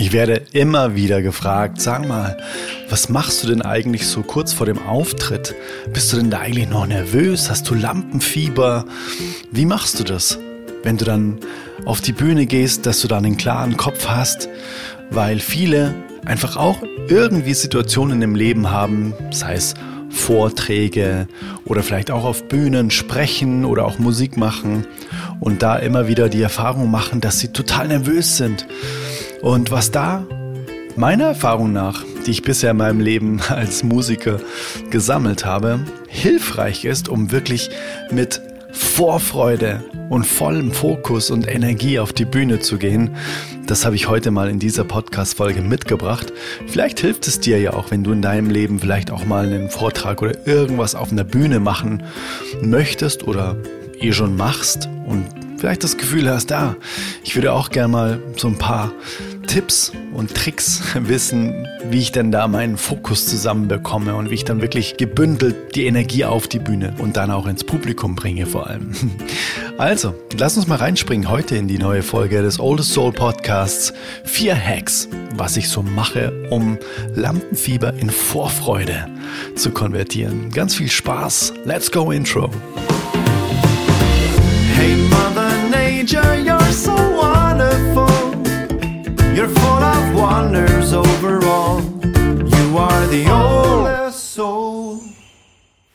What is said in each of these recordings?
Ich werde immer wieder gefragt, sag mal, was machst du denn eigentlich so kurz vor dem Auftritt? Bist du denn da eigentlich noch nervös? Hast du Lampenfieber? Wie machst du das, wenn du dann auf die Bühne gehst, dass du dann einen klaren Kopf hast? Weil viele einfach auch irgendwie Situationen im Leben haben, sei es Vorträge oder vielleicht auch auf Bühnen sprechen oder auch Musik machen und da immer wieder die Erfahrung machen, dass sie total nervös sind und was da meiner Erfahrung nach, die ich bisher in meinem Leben als Musiker gesammelt habe, hilfreich ist, um wirklich mit Vorfreude und vollem Fokus und Energie auf die Bühne zu gehen. Das habe ich heute mal in dieser Podcast-Folge mitgebracht. Vielleicht hilft es dir ja auch, wenn du in deinem Leben vielleicht auch mal einen Vortrag oder irgendwas auf einer Bühne machen möchtest oder eh schon machst und vielleicht das Gefühl hast, da, ah, ich würde auch gerne mal so ein paar Tipps und Tricks wissen, wie ich denn da meinen Fokus zusammenbekomme und wie ich dann wirklich gebündelt die Energie auf die Bühne und dann auch ins Publikum bringe vor allem. Also, lass uns mal reinspringen heute in die neue Folge des Oldest Soul Podcasts. Vier Hacks, was ich so mache, um Lampenfieber in Vorfreude zu konvertieren. Ganz viel Spaß. Let's go Intro. Hey Mother Nature. You're full of wonders overall. You are the oldest soul.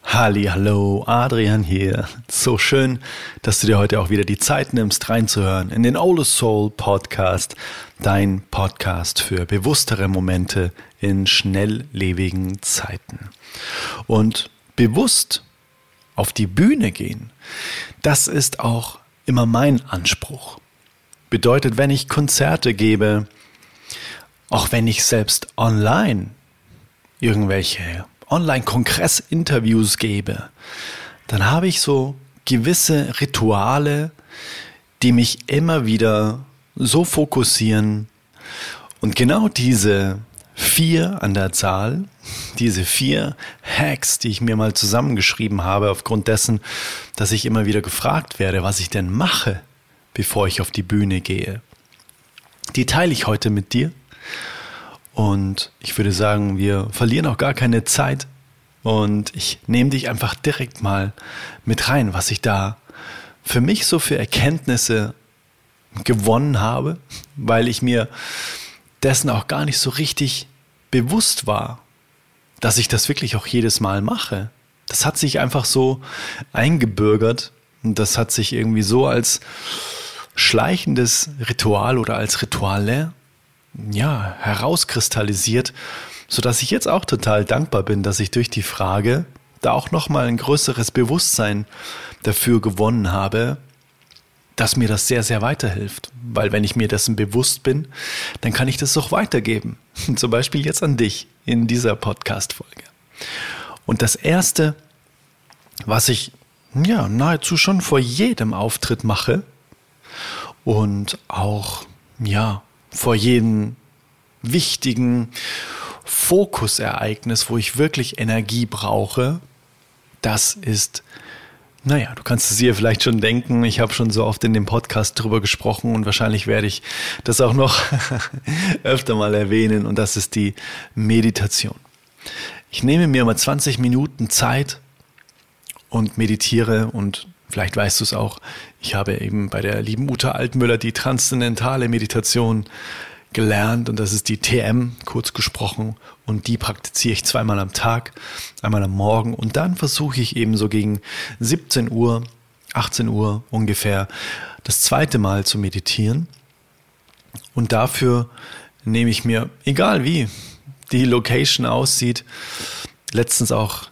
Halli, hallo, Adrian hier. So schön, dass du dir heute auch wieder die Zeit nimmst, reinzuhören in den Oldest Soul Podcast, dein Podcast für bewusstere Momente in schnelllebigen Zeiten. Und bewusst auf die Bühne gehen, das ist auch immer mein Anspruch. Bedeutet, wenn ich Konzerte gebe, auch wenn ich selbst online irgendwelche Online-Kongress-Interviews gebe, dann habe ich so gewisse Rituale, die mich immer wieder so fokussieren. Und genau diese vier an der Zahl, diese vier Hacks, die ich mir mal zusammengeschrieben habe, aufgrund dessen, dass ich immer wieder gefragt werde, was ich denn mache, bevor ich auf die Bühne gehe. Die teile ich heute mit dir. Und ich würde sagen, wir verlieren auch gar keine Zeit. Und ich nehme dich einfach direkt mal mit rein, was ich da für mich so für Erkenntnisse gewonnen habe, weil ich mir dessen auch gar nicht so richtig bewusst war, dass ich das wirklich auch jedes Mal mache. Das hat sich einfach so eingebürgert und das hat sich irgendwie so als schleichendes Ritual oder als Rituale ja, herauskristallisiert, sodass ich jetzt auch total dankbar bin, dass ich durch die Frage da auch nochmal ein größeres Bewusstsein dafür gewonnen habe, dass mir das sehr, sehr weiterhilft. Weil wenn ich mir dessen bewusst bin, dann kann ich das auch weitergeben. Zum Beispiel jetzt an dich in dieser Podcast-Folge. Und das Erste, was ich ja nahezu schon vor jedem Auftritt mache und auch ja vor jedem wichtigen Fokusereignis, wo ich wirklich Energie brauche, das ist naja, du kannst es dir vielleicht schon denken. Ich habe schon so oft in dem Podcast drüber gesprochen und wahrscheinlich werde ich das auch noch öfter mal erwähnen und das ist die Meditation. Ich nehme mir mal 20 Minuten Zeit und meditiere und vielleicht weißt du es auch. Ich habe eben bei der lieben Uta Altmüller die transzendentale Meditation gelernt und das ist die TM, kurz gesprochen. Und die praktiziere ich zweimal am Tag, einmal am Morgen und dann versuche ich eben so gegen 17 Uhr, 18 Uhr ungefähr das zweite Mal zu meditieren. Und dafür nehme ich mir, egal wie die Location aussieht, letztens auch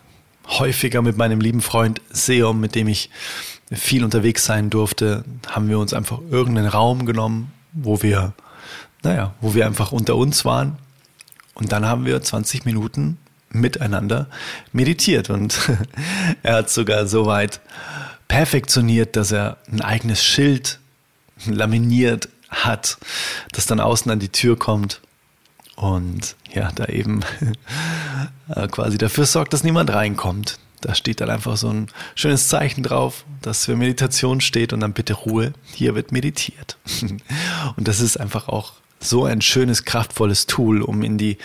häufiger mit meinem lieben Freund Seom, mit dem ich viel unterwegs sein durfte, haben wir uns einfach irgendeinen Raum genommen, wo wir naja, wo wir einfach unter uns waren. Und dann haben wir 20 Minuten miteinander meditiert. Und er hat sogar so weit perfektioniert, dass er ein eigenes Schild laminiert hat, das dann außen an die Tür kommt und ja, da eben quasi dafür sorgt, dass niemand reinkommt. Da steht dann einfach so ein schönes Zeichen drauf, das für Meditation steht und dann bitte Ruhe, hier wird meditiert. Und das ist einfach auch so ein schönes, kraftvolles Tool, um in die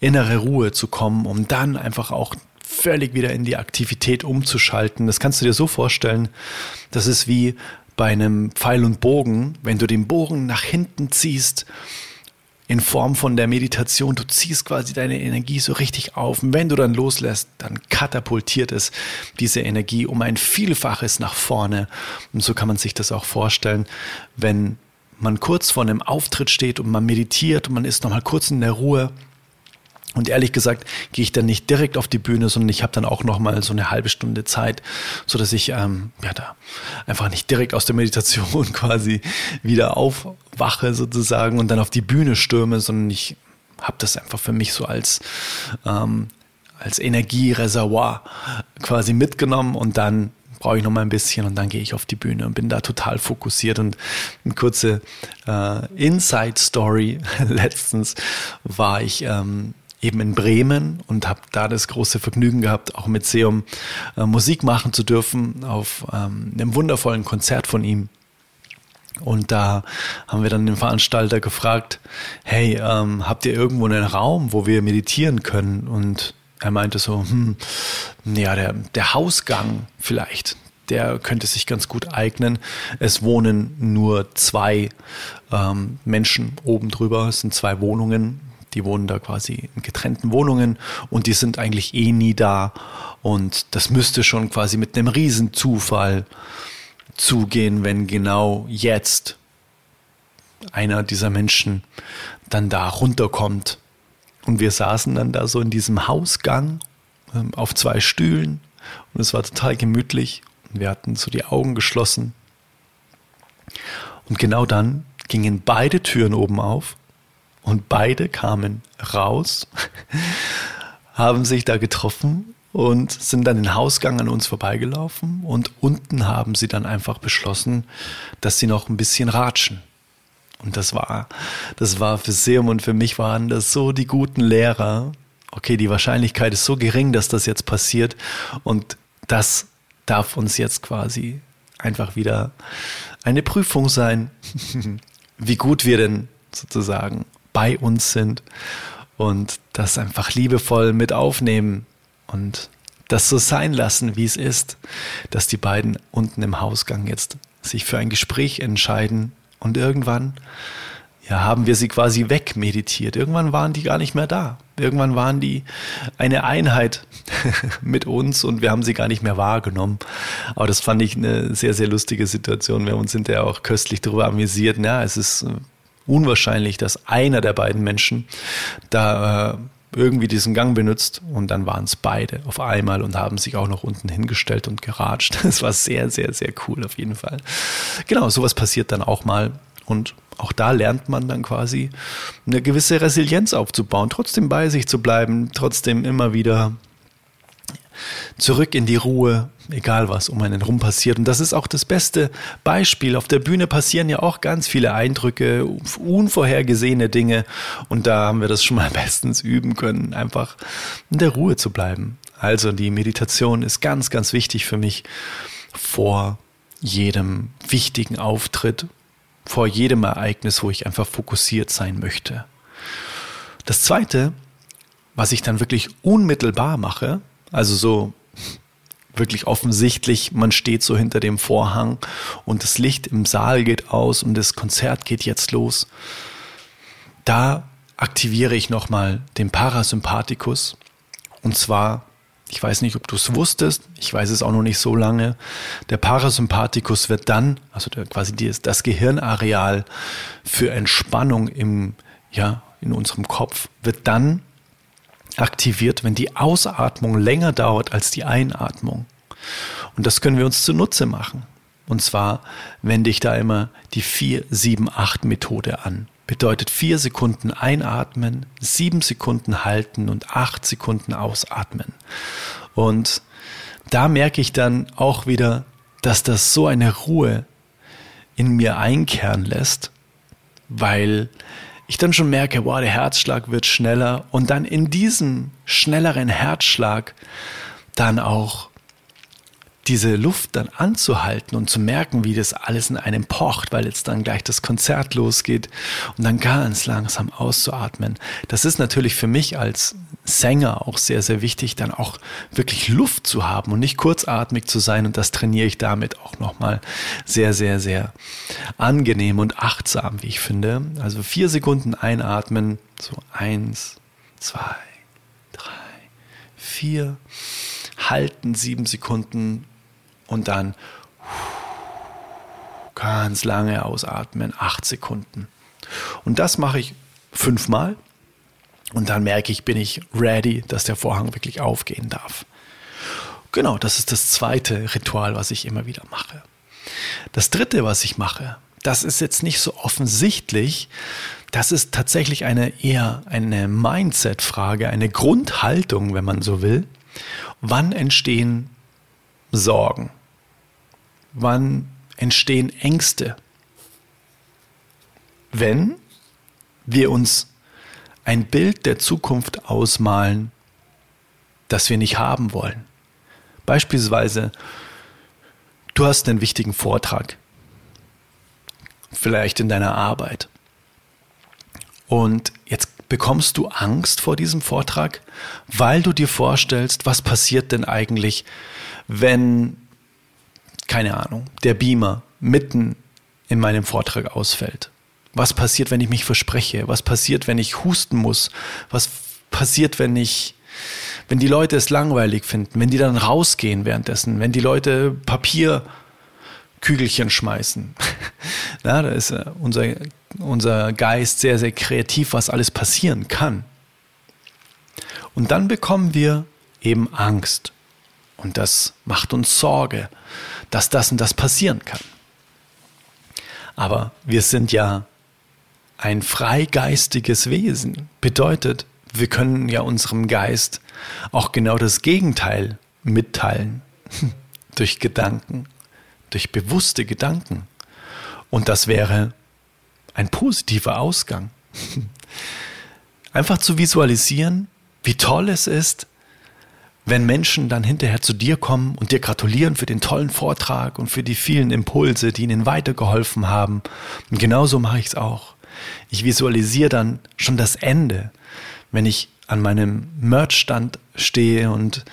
innere Ruhe zu kommen, um dann einfach auch völlig wieder in die Aktivität umzuschalten. Das kannst du dir so vorstellen, das ist wie bei einem Pfeil und Bogen, wenn du den Bogen nach hinten ziehst, in Form von der Meditation, du ziehst quasi deine Energie so richtig auf. Und wenn du dann loslässt, dann katapultiert es diese Energie um ein Vielfaches nach vorne. Und so kann man sich das auch vorstellen, wenn man kurz vor einem Auftritt steht und man meditiert und man ist nochmal kurz in der Ruhe und ehrlich gesagt gehe ich dann nicht direkt auf die Bühne, sondern ich habe dann auch noch mal so eine halbe Stunde Zeit, so dass ich ähm, ja da einfach nicht direkt aus der Meditation quasi wieder aufwache sozusagen und dann auf die Bühne stürme, sondern ich habe das einfach für mich so als ähm, als Energiereservoir quasi mitgenommen und dann brauche ich noch mal ein bisschen und dann gehe ich auf die Bühne und bin da total fokussiert. Und eine kurze äh, Inside Story letztens war ich ähm, eben in Bremen und habe da das große Vergnügen gehabt, auch mit Seum äh, Musik machen zu dürfen auf ähm, einem wundervollen Konzert von ihm. Und da haben wir dann den Veranstalter gefragt, hey, ähm, habt ihr irgendwo einen Raum, wo wir meditieren können? Und er meinte so, hm, ja, der, der Hausgang vielleicht, der könnte sich ganz gut eignen. Es wohnen nur zwei ähm, Menschen oben drüber, es sind zwei Wohnungen die wohnen da quasi in getrennten Wohnungen und die sind eigentlich eh nie da. Und das müsste schon quasi mit einem Riesenzufall zugehen, wenn genau jetzt einer dieser Menschen dann da runterkommt. Und wir saßen dann da so in diesem Hausgang ähm, auf zwei Stühlen und es war total gemütlich und wir hatten so die Augen geschlossen. Und genau dann gingen beide Türen oben auf und beide kamen raus, haben sich da getroffen und sind dann den Hausgang an uns vorbeigelaufen und unten haben sie dann einfach beschlossen, dass sie noch ein bisschen ratschen. Und das war, das war für Seum und für mich waren das so die guten Lehrer. Okay, die Wahrscheinlichkeit ist so gering, dass das jetzt passiert und das darf uns jetzt quasi einfach wieder eine Prüfung sein, wie gut wir denn sozusagen bei uns sind und das einfach liebevoll mit aufnehmen und das so sein lassen, wie es ist, dass die beiden unten im Hausgang jetzt sich für ein Gespräch entscheiden und irgendwann ja, haben wir sie quasi wegmeditiert. Irgendwann waren die gar nicht mehr da. Irgendwann waren die eine Einheit mit uns und wir haben sie gar nicht mehr wahrgenommen. Aber das fand ich eine sehr, sehr lustige Situation. Wir haben uns hinterher auch köstlich darüber amüsiert. Ja, es ist unwahrscheinlich, dass einer der beiden Menschen da äh, irgendwie diesen Gang benutzt und dann waren es beide auf einmal und haben sich auch noch unten hingestellt und geratscht. Das war sehr, sehr, sehr cool auf jeden Fall. Genau, sowas passiert dann auch mal und auch da lernt man dann quasi eine gewisse Resilienz aufzubauen, trotzdem bei sich zu bleiben, trotzdem immer wieder zurück in die Ruhe, egal was um einen rum passiert. Und das ist auch das beste Beispiel. Auf der Bühne passieren ja auch ganz viele Eindrücke, unvorhergesehene Dinge. Und da haben wir das schon mal bestens üben können, einfach in der Ruhe zu bleiben. Also die Meditation ist ganz, ganz wichtig für mich vor jedem wichtigen Auftritt, vor jedem Ereignis, wo ich einfach fokussiert sein möchte. Das Zweite, was ich dann wirklich unmittelbar mache, also so wirklich offensichtlich, man steht so hinter dem Vorhang und das Licht im Saal geht aus und das Konzert geht jetzt los. Da aktiviere ich nochmal den Parasympathikus. Und zwar, ich weiß nicht, ob du es wusstest, ich weiß es auch noch nicht so lange. Der Parasympathikus wird dann, also der, quasi das Gehirnareal für Entspannung im, ja, in unserem Kopf, wird dann aktiviert, wenn die Ausatmung länger dauert als die Einatmung. Und das können wir uns zunutze machen. Und zwar wende ich da immer die 4-7-8-Methode an. Bedeutet 4 Sekunden einatmen, 7 Sekunden halten und 8 Sekunden ausatmen. Und da merke ich dann auch wieder, dass das so eine Ruhe in mir einkehren lässt, weil ich dann schon merke, wow, der Herzschlag wird schneller. Und dann in diesem schnelleren Herzschlag dann auch diese Luft dann anzuhalten und zu merken, wie das alles in einem pocht, weil jetzt dann gleich das Konzert losgeht und dann ganz langsam auszuatmen. Das ist natürlich für mich als Sänger auch sehr, sehr wichtig, dann auch wirklich Luft zu haben und nicht kurzatmig zu sein und das trainiere ich damit auch nochmal sehr, sehr, sehr angenehm und achtsam, wie ich finde. Also vier Sekunden einatmen, so eins, zwei, drei, vier, halten sieben Sekunden und dann ganz lange ausatmen, acht Sekunden. Und das mache ich fünfmal und dann merke ich, bin ich ready, dass der Vorhang wirklich aufgehen darf. Genau, das ist das zweite Ritual, was ich immer wieder mache. Das dritte, was ich mache, das ist jetzt nicht so offensichtlich. Das ist tatsächlich eine eher eine Mindset-Frage, eine Grundhaltung, wenn man so will. Wann entstehen Sorgen? Wann entstehen Ängste? Wenn wir uns ein Bild der Zukunft ausmalen, das wir nicht haben wollen. Beispielsweise, du hast einen wichtigen Vortrag, vielleicht in deiner Arbeit. Und jetzt bekommst du Angst vor diesem Vortrag, weil du dir vorstellst, was passiert denn eigentlich, wenn keine Ahnung, der Beamer mitten in meinem Vortrag ausfällt? Was passiert, wenn ich mich verspreche? Was passiert, wenn ich husten muss? Was passiert, wenn ich, wenn die Leute es langweilig finden, wenn die dann rausgehen währenddessen, wenn die Leute Papierkügelchen schmeißen? Na, da ist unser, unser Geist sehr, sehr kreativ, was alles passieren kann. Und dann bekommen wir eben Angst. Und das macht uns Sorge dass das und das passieren kann. Aber wir sind ja ein freigeistiges Wesen. Bedeutet, wir können ja unserem Geist auch genau das Gegenteil mitteilen. durch Gedanken, durch bewusste Gedanken. Und das wäre ein positiver Ausgang. Einfach zu visualisieren, wie toll es ist, wenn Menschen dann hinterher zu dir kommen und dir gratulieren für den tollen Vortrag und für die vielen Impulse, die ihnen weitergeholfen haben. Und genauso mache ich es auch. Ich visualisiere dann schon das Ende, wenn ich an meinem Merchstand stehe und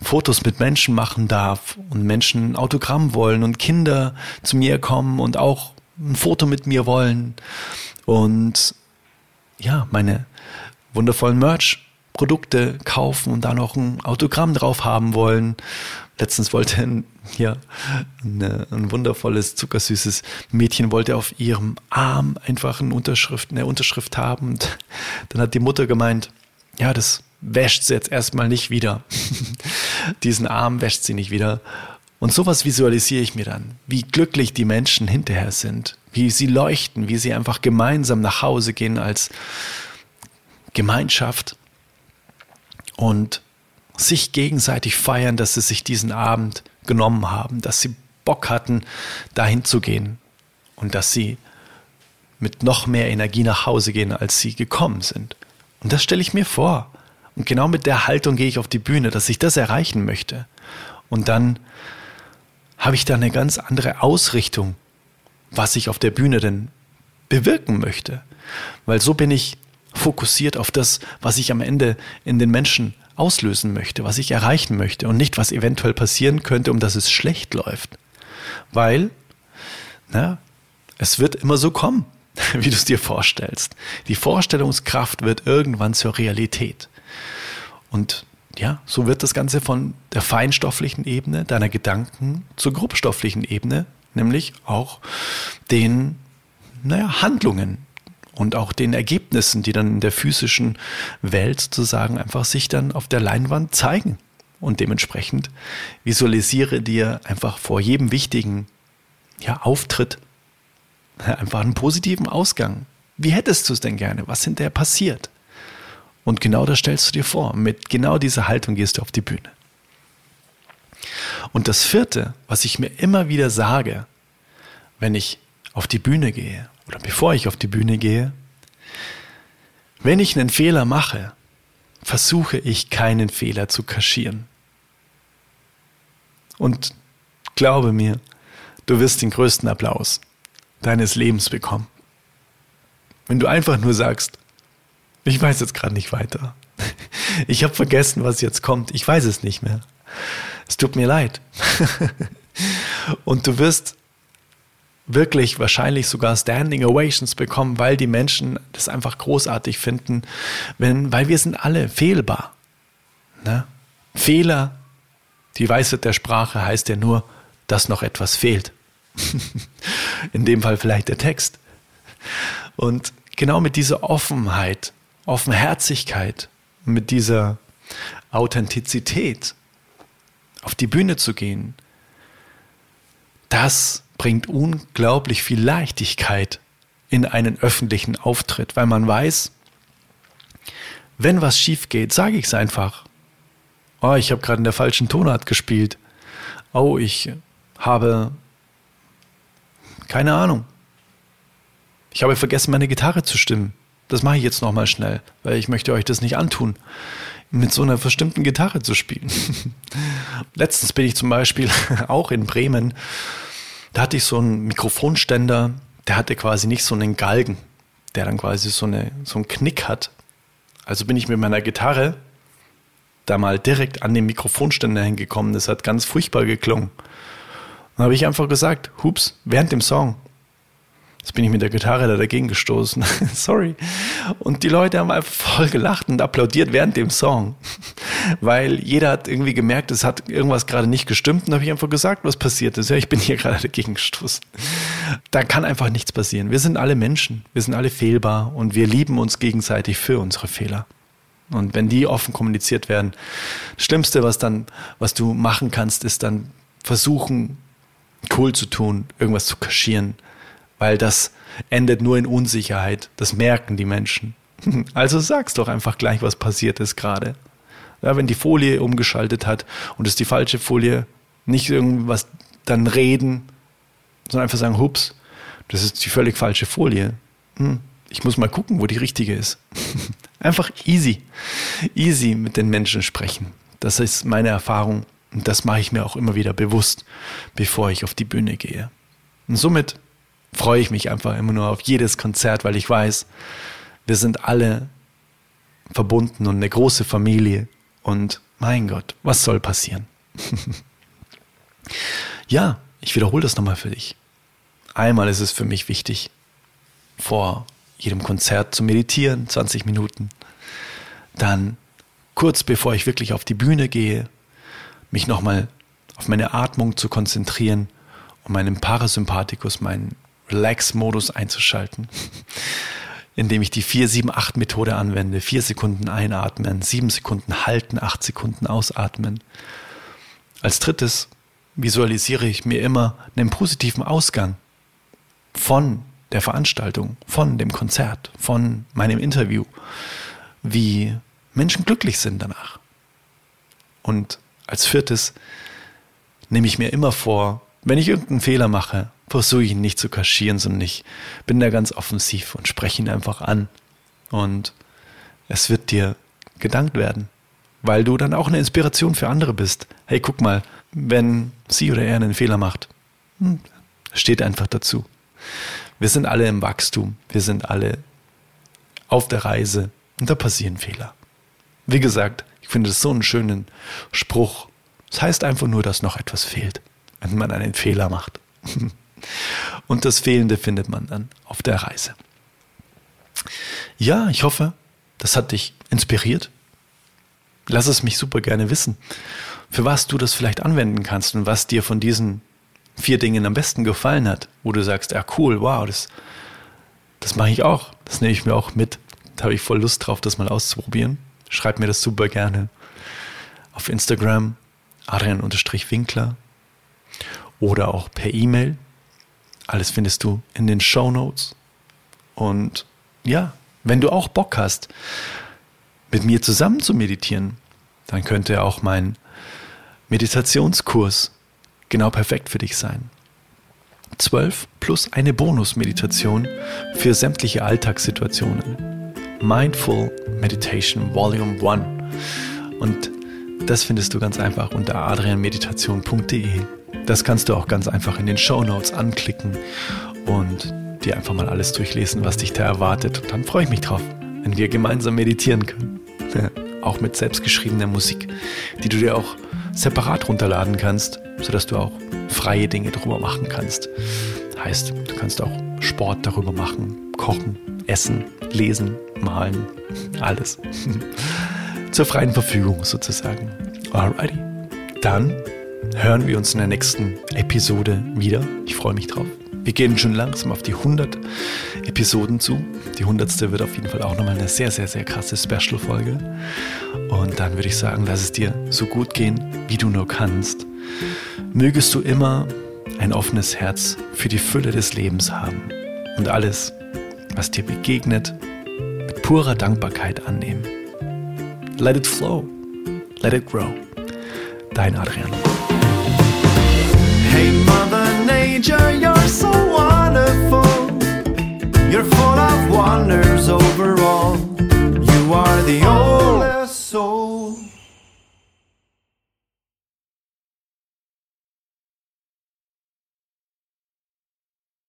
Fotos mit Menschen machen darf und Menschen Autogramm wollen und Kinder zu mir kommen und auch ein Foto mit mir wollen und ja, meine wundervollen Merch Produkte kaufen und da noch ein Autogramm drauf haben wollen. Letztens wollte ein, ja, eine, ein wundervolles, zuckersüßes Mädchen wollte auf ihrem Arm einfach eine Unterschrift, eine Unterschrift haben. Und dann hat die Mutter gemeint, ja, das wäscht sie jetzt erstmal nicht wieder. Diesen Arm wäscht sie nicht wieder. Und sowas visualisiere ich mir dann, wie glücklich die Menschen hinterher sind, wie sie leuchten, wie sie einfach gemeinsam nach Hause gehen als Gemeinschaft und sich gegenseitig feiern, dass sie sich diesen Abend genommen haben, dass sie Bock hatten, dahin zu gehen und dass sie mit noch mehr Energie nach Hause gehen, als sie gekommen sind. Und das stelle ich mir vor. Und genau mit der Haltung gehe ich auf die Bühne, dass ich das erreichen möchte. Und dann habe ich da eine ganz andere Ausrichtung, was ich auf der Bühne denn bewirken möchte. Weil so bin ich fokussiert auf das, was ich am Ende in den Menschen auslösen möchte, was ich erreichen möchte und nicht, was eventuell passieren könnte, um dass es schlecht läuft. Weil, na, es wird immer so kommen, wie du es dir vorstellst. Die Vorstellungskraft wird irgendwann zur Realität. Und ja, so wird das Ganze von der feinstofflichen Ebene deiner Gedanken zur grobstofflichen Ebene, nämlich auch den naja, Handlungen, und auch den Ergebnissen, die dann in der physischen Welt sozusagen einfach sich dann auf der Leinwand zeigen. Und dementsprechend visualisiere dir einfach vor jedem wichtigen ja, Auftritt einfach einen positiven Ausgang. Wie hättest du es denn gerne? Was hinterher passiert? Und genau das stellst du dir vor. Mit genau dieser Haltung gehst du auf die Bühne. Und das vierte, was ich mir immer wieder sage, wenn ich auf die Bühne gehe oder bevor ich auf die Bühne gehe, wenn ich einen Fehler mache, versuche ich keinen Fehler zu kaschieren. Und glaube mir, du wirst den größten Applaus deines Lebens bekommen. Wenn du einfach nur sagst, ich weiß jetzt gerade nicht weiter. Ich habe vergessen, was jetzt kommt. Ich weiß es nicht mehr. Es tut mir leid. Und du wirst wirklich wahrscheinlich sogar Standing Ovations bekommen, weil die Menschen das einfach großartig finden, wenn, weil wir sind alle fehlbar. Ne? Fehler, die Weisheit der Sprache heißt ja nur, dass noch etwas fehlt. In dem Fall vielleicht der Text. Und genau mit dieser Offenheit, Offenherzigkeit, mit dieser Authentizität auf die Bühne zu gehen, das bringt unglaublich viel Leichtigkeit in einen öffentlichen Auftritt, weil man weiß, wenn was schief geht, sage ich es einfach. Oh, ich habe gerade in der falschen Tonart gespielt. Oh, ich habe keine Ahnung. Ich habe vergessen, meine Gitarre zu stimmen. Das mache ich jetzt nochmal schnell, weil ich möchte euch das nicht antun, mit so einer verstimmten Gitarre zu spielen. Letztens bin ich zum Beispiel auch in Bremen da hatte ich so einen Mikrofonständer, der hatte quasi nicht so einen Galgen, der dann quasi so, eine, so einen Knick hat. Also bin ich mit meiner Gitarre da mal direkt an den Mikrofonständer hingekommen. Das hat ganz furchtbar geklungen. Dann habe ich einfach gesagt, hups, während dem Song, Jetzt bin ich mit der Gitarre da dagegen gestoßen. Sorry. Und die Leute haben einfach voll gelacht und applaudiert während dem Song. Weil jeder hat irgendwie gemerkt, es hat irgendwas gerade nicht gestimmt. Und habe ich einfach gesagt, was passiert ist. Ja, ich bin hier gerade dagegen gestoßen. Da kann einfach nichts passieren. Wir sind alle Menschen. Wir sind alle fehlbar und wir lieben uns gegenseitig für unsere Fehler. Und wenn die offen kommuniziert werden, das Schlimmste, was dann, was du machen kannst, ist dann versuchen, cool zu tun, irgendwas zu kaschieren, weil das endet nur in Unsicherheit. Das merken die Menschen. Also sag's doch einfach gleich, was passiert ist gerade. Ja, wenn die Folie umgeschaltet hat und es die falsche Folie, nicht irgendwas dann reden, sondern einfach sagen, hups, das ist die völlig falsche Folie. Hm, ich muss mal gucken, wo die richtige ist. einfach easy, easy mit den Menschen sprechen. Das ist meine Erfahrung und das mache ich mir auch immer wieder bewusst, bevor ich auf die Bühne gehe. Und somit freue ich mich einfach immer nur auf jedes Konzert, weil ich weiß, wir sind alle verbunden und eine große Familie. Und mein Gott, was soll passieren? ja, ich wiederhole das nochmal für dich. Einmal ist es für mich wichtig, vor jedem Konzert zu meditieren, 20 Minuten. Dann kurz bevor ich wirklich auf die Bühne gehe, mich nochmal auf meine Atmung zu konzentrieren und meinen Parasympathikus, meinen Relax-Modus einzuschalten, indem ich die 4-7-8-Methode anwende. 4 Sekunden einatmen, 7 Sekunden halten, 8 Sekunden ausatmen. Als drittes visualisiere ich mir immer einen positiven Ausgang von der Veranstaltung, von dem Konzert, von meinem Interview, wie Menschen glücklich sind danach. Und als viertes nehme ich mir immer vor, wenn ich irgendeinen Fehler mache, versuche ich ihn nicht zu kaschieren, sondern ich bin da ganz offensiv und spreche ihn einfach an. Und es wird dir gedankt werden, weil du dann auch eine Inspiration für andere bist. Hey, guck mal, wenn sie oder er einen Fehler macht, hm, steht einfach dazu. Wir sind alle im Wachstum, wir sind alle auf der Reise und da passieren Fehler. Wie gesagt, ich finde es so einen schönen Spruch. Es das heißt einfach nur, dass noch etwas fehlt, wenn man einen Fehler macht. Und das Fehlende findet man dann auf der Reise. Ja, ich hoffe, das hat dich inspiriert. Lass es mich super gerne wissen, für was du das vielleicht anwenden kannst und was dir von diesen vier Dingen am besten gefallen hat, wo du sagst, ja cool, wow, das, das mache ich auch, das nehme ich mir auch mit. Da habe ich voll Lust drauf, das mal auszuprobieren. Schreib mir das super gerne auf Instagram, Adrian-Winkler oder auch per E-Mail alles findest du in den Show Notes. Und ja, wenn du auch Bock hast, mit mir zusammen zu meditieren, dann könnte auch mein Meditationskurs genau perfekt für dich sein. 12 plus eine Bonus-Meditation für sämtliche Alltagssituationen. Mindful Meditation Volume 1. Und das findest du ganz einfach unter adrianmeditation.de. Das kannst du auch ganz einfach in den Show Notes anklicken und dir einfach mal alles durchlesen, was dich da erwartet. Und dann freue ich mich drauf, wenn wir gemeinsam meditieren können. auch mit selbstgeschriebener Musik, die du dir auch separat runterladen kannst, sodass du auch freie Dinge darüber machen kannst. Heißt, du kannst auch Sport darüber machen, kochen, essen, lesen, malen, alles. Zur freien Verfügung sozusagen. Alrighty. Dann hören wir uns in der nächsten Episode wieder. Ich freue mich drauf. Wir gehen schon langsam auf die 100 Episoden zu. Die 100. wird auf jeden Fall auch nochmal eine sehr, sehr, sehr krasse Special-Folge. Und dann würde ich sagen, lass es dir so gut gehen, wie du nur kannst. Mögest du immer ein offenes Herz für die Fülle des Lebens haben und alles, was dir begegnet, mit purer Dankbarkeit annehmen. Let it flow. Let it grow. Dein Adrian. Hey, Mother Nature, you're so wonderful. You're full of wonders overall. You are the only